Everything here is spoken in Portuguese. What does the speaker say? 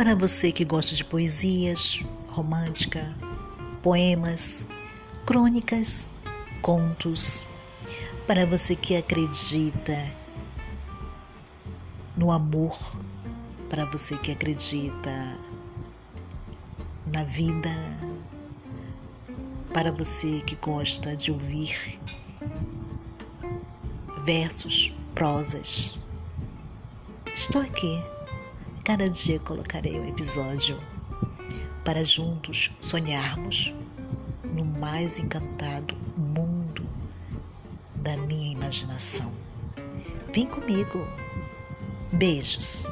Para você que gosta de poesias, romântica, poemas, crônicas, contos. Para você que acredita no amor, para você que acredita na vida, para você que gosta de ouvir versos, prosas. Estou aqui. Cada dia colocarei um episódio para juntos sonharmos no mais encantado mundo da minha imaginação. Vem comigo. Beijos.